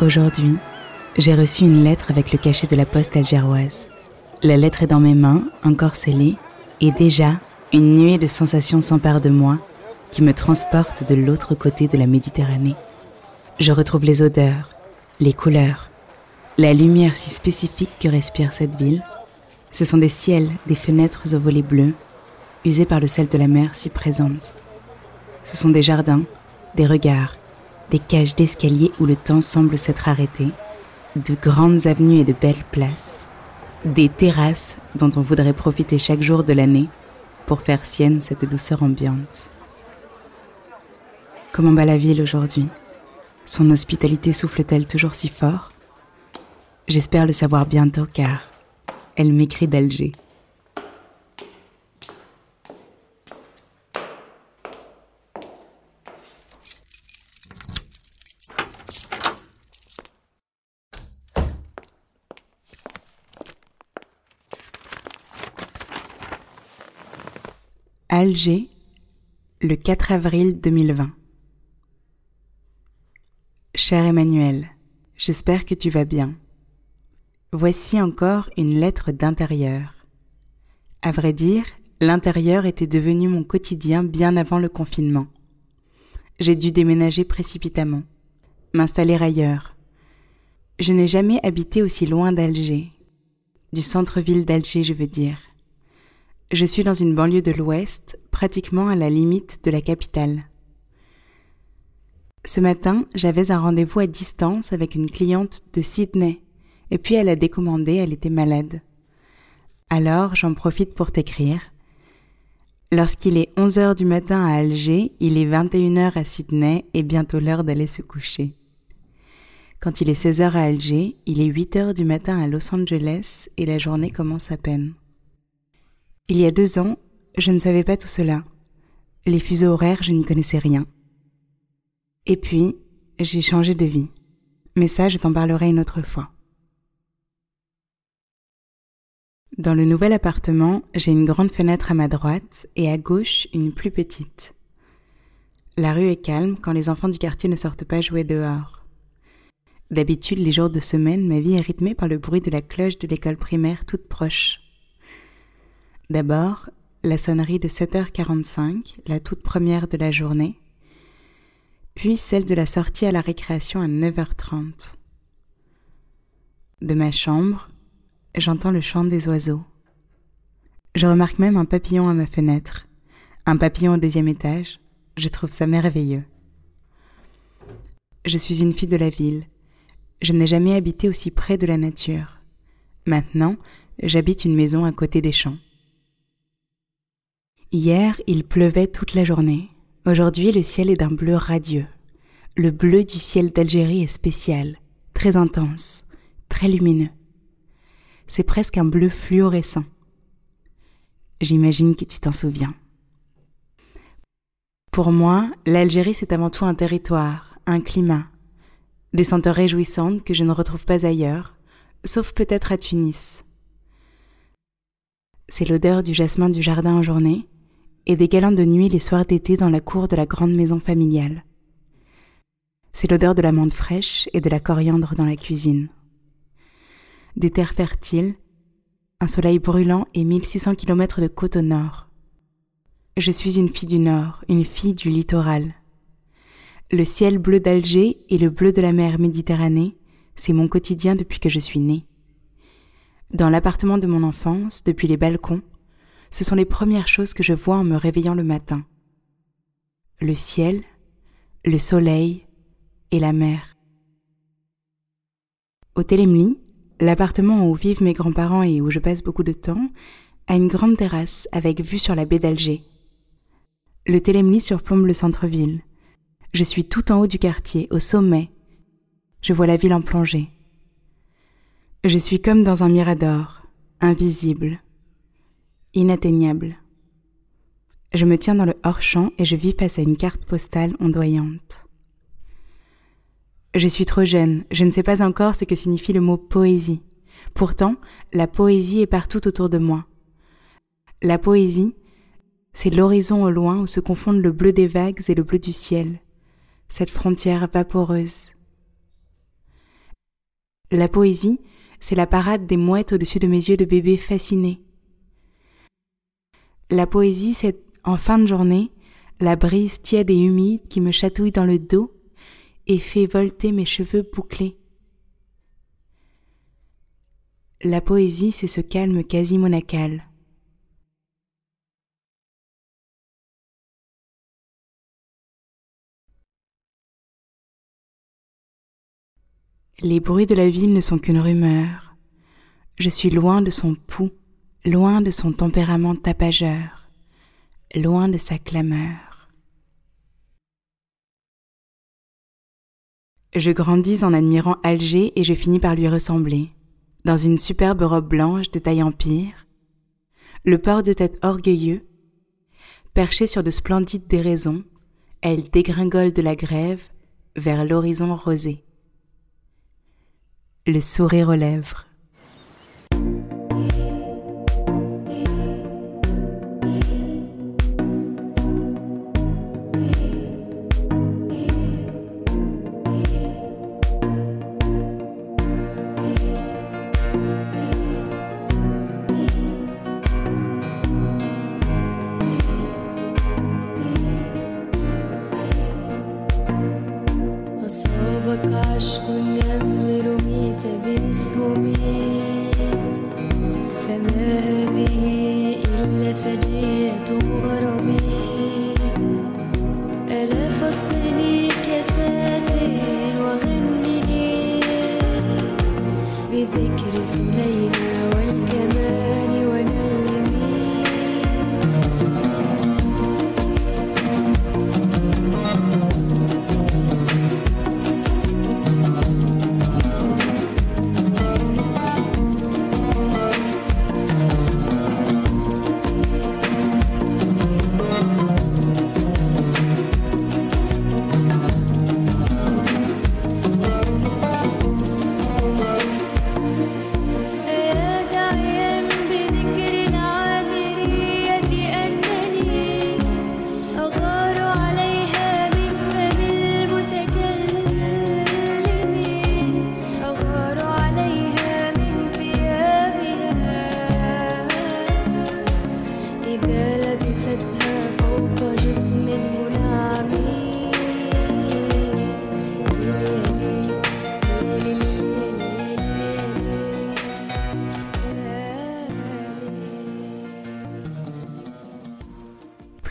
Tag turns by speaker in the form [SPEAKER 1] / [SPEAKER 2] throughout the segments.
[SPEAKER 1] Aujourd'hui, j'ai reçu une lettre avec le cachet de la poste algéroise. La lettre est dans mes mains, encore scellée, et déjà, une nuée de sensations s'empare de moi qui me transporte de l'autre côté de la Méditerranée. Je retrouve les odeurs, les couleurs, la lumière si spécifique que respire cette ville. Ce sont des ciels, des fenêtres aux volets bleus, usés par le sel de la mer si présente. Ce sont des jardins, des regards, des cages d'escalier où le temps semble s'être arrêté, de grandes avenues et de belles places, des terrasses dont on voudrait profiter chaque jour de l'année pour faire sienne cette douceur ambiante. Comment va la ville aujourd'hui? Son hospitalité souffle-t-elle toujours si fort? J'espère le savoir bientôt car elle m'écrit d'Alger. Alger, le 4 avril 2020. Cher Emmanuel, j'espère que tu vas bien. Voici encore une lettre d'intérieur. À vrai dire, l'intérieur était devenu mon quotidien bien avant le confinement. J'ai dû déménager précipitamment, m'installer ailleurs. Je n'ai jamais habité aussi loin d'Alger, du centre-ville d'Alger je veux dire. Je suis dans une banlieue de l'Ouest, pratiquement à la limite de la capitale. Ce matin, j'avais un rendez-vous à distance avec une cliente de Sydney, et puis elle a décommandé, elle était malade. Alors, j'en profite pour t'écrire. Lorsqu'il est 11 heures du matin à Alger, il est 21 heures à Sydney et bientôt l'heure d'aller se coucher. Quand il est 16 heures à Alger, il est 8 heures du matin à Los Angeles et la journée commence à peine. Il y a deux ans, je ne savais pas tout cela. Les fuseaux horaires, je n'y connaissais rien. Et puis, j'ai changé de vie. Mais ça, je t'en parlerai une autre fois. Dans le nouvel appartement, j'ai une grande fenêtre à ma droite et à gauche une plus petite. La rue est calme quand les enfants du quartier ne sortent pas jouer dehors. D'habitude, les jours de semaine, ma vie est rythmée par le bruit de la cloche de l'école primaire toute proche. D'abord, la sonnerie de 7h45, la toute première de la journée, puis celle de la sortie à la récréation à 9h30. De ma chambre, j'entends le chant des oiseaux. Je remarque même un papillon à ma fenêtre, un papillon au deuxième étage. Je trouve ça merveilleux. Je suis une fille de la ville. Je n'ai jamais habité aussi près de la nature. Maintenant, j'habite une maison à côté des champs. Hier, il pleuvait toute la journée. Aujourd'hui, le ciel est d'un bleu radieux. Le bleu du ciel d'Algérie est spécial, très intense, très lumineux. C'est presque un bleu fluorescent. J'imagine que tu t'en souviens. Pour moi, l'Algérie, c'est avant tout un territoire, un climat, des senteurs réjouissantes que je ne retrouve pas ailleurs, sauf peut-être à Tunis. C'est l'odeur du jasmin du jardin en journée, et des galants de nuit les soirs d'été dans la cour de la grande maison familiale. C'est l'odeur de la menthe fraîche et de la coriandre dans la cuisine. Des terres fertiles, un soleil brûlant et 1600 kilomètres de côte au nord. Je suis une fille du nord, une fille du littoral. Le ciel bleu d'Alger et le bleu de la mer Méditerranée, c'est mon quotidien depuis que je suis née. Dans l'appartement de mon enfance, depuis les balcons, ce sont les premières choses que je vois en me réveillant le matin. Le ciel, le soleil et la mer. Au Télémli, l'appartement où vivent mes grands-parents et où je passe beaucoup de temps, a une grande terrasse avec vue sur la baie d'Alger. Le Télémli surplombe le centre-ville. Je suis tout en haut du quartier, au sommet. Je vois la ville en plongée. Je suis comme dans un mirador, invisible, inatteignable. Je me tiens dans le hors-champ et je vis face à une carte postale ondoyante. Je suis trop jeune, je ne sais pas encore ce que signifie le mot poésie. Pourtant, la poésie est partout autour de moi. La poésie, c'est l'horizon au loin où se confondent le bleu des vagues et le bleu du ciel, cette frontière vaporeuse. La poésie, c'est la parade des mouettes au-dessus de mes yeux de bébé fasciné. La poésie, c'est, en fin de journée, la brise tiède et humide qui me chatouille dans le dos et fait volter mes cheveux bouclés. La poésie, c'est ce calme quasi monacal. Les bruits de la ville ne sont qu'une rumeur. Je suis loin de son pouls, loin de son tempérament tapageur, loin de sa clameur. Je grandis en admirant Alger et je finis par lui ressembler, dans une superbe robe blanche de taille empire, le port de tête orgueilleux, perché sur de splendides déraisons, elle dégringole de la grève vers l'horizon rosé le sourire aux lèvres. اصبني كساتر واغني ليك بذكر سليمة والكمال.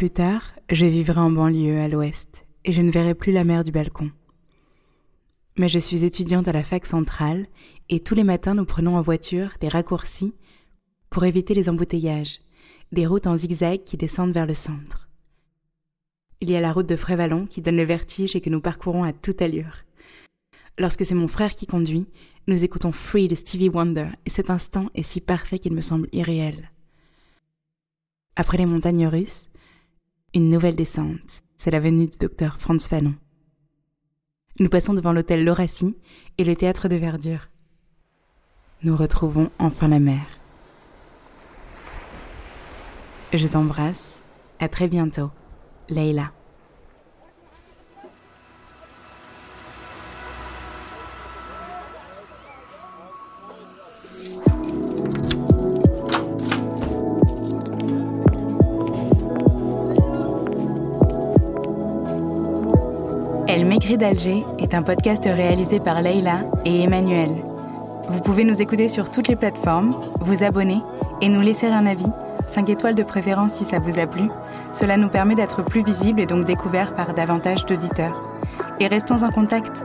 [SPEAKER 1] Plus tard, je vivrai en banlieue à l'ouest et je ne verrai plus la mer du balcon. Mais je suis étudiante à la fac centrale et tous les matins nous prenons en voiture des raccourcis pour éviter les embouteillages, des routes en zigzag qui descendent vers le centre. Il y a la route de Frévalon qui donne le vertige et que nous parcourons à toute allure. Lorsque c'est mon frère qui conduit, nous écoutons Free de Stevie Wonder et cet instant est si parfait qu'il me semble irréel. Après les montagnes russes, une nouvelle descente, c'est la venue du docteur Franz Fanon. Nous passons devant l'hôtel Lauracie et le théâtre de verdure. Nous retrouvons enfin la mer. Je t'embrasse. À très bientôt. Leila. Elle m'écrit d'Alger est un podcast réalisé par Leïla et Emmanuel. Vous pouvez nous écouter sur toutes les plateformes, vous abonner et nous laisser un avis, 5 étoiles de préférence si ça vous a plu. Cela nous permet d'être plus visibles et donc découverts par davantage d'auditeurs. Et restons en contact.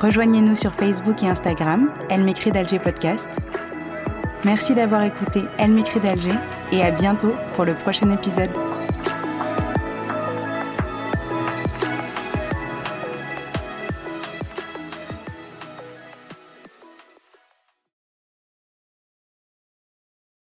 [SPEAKER 1] Rejoignez-nous sur Facebook et Instagram, Elle m'écrit d'Alger Podcast. Merci d'avoir écouté Elle m'écrit d'Alger et à bientôt pour le prochain épisode.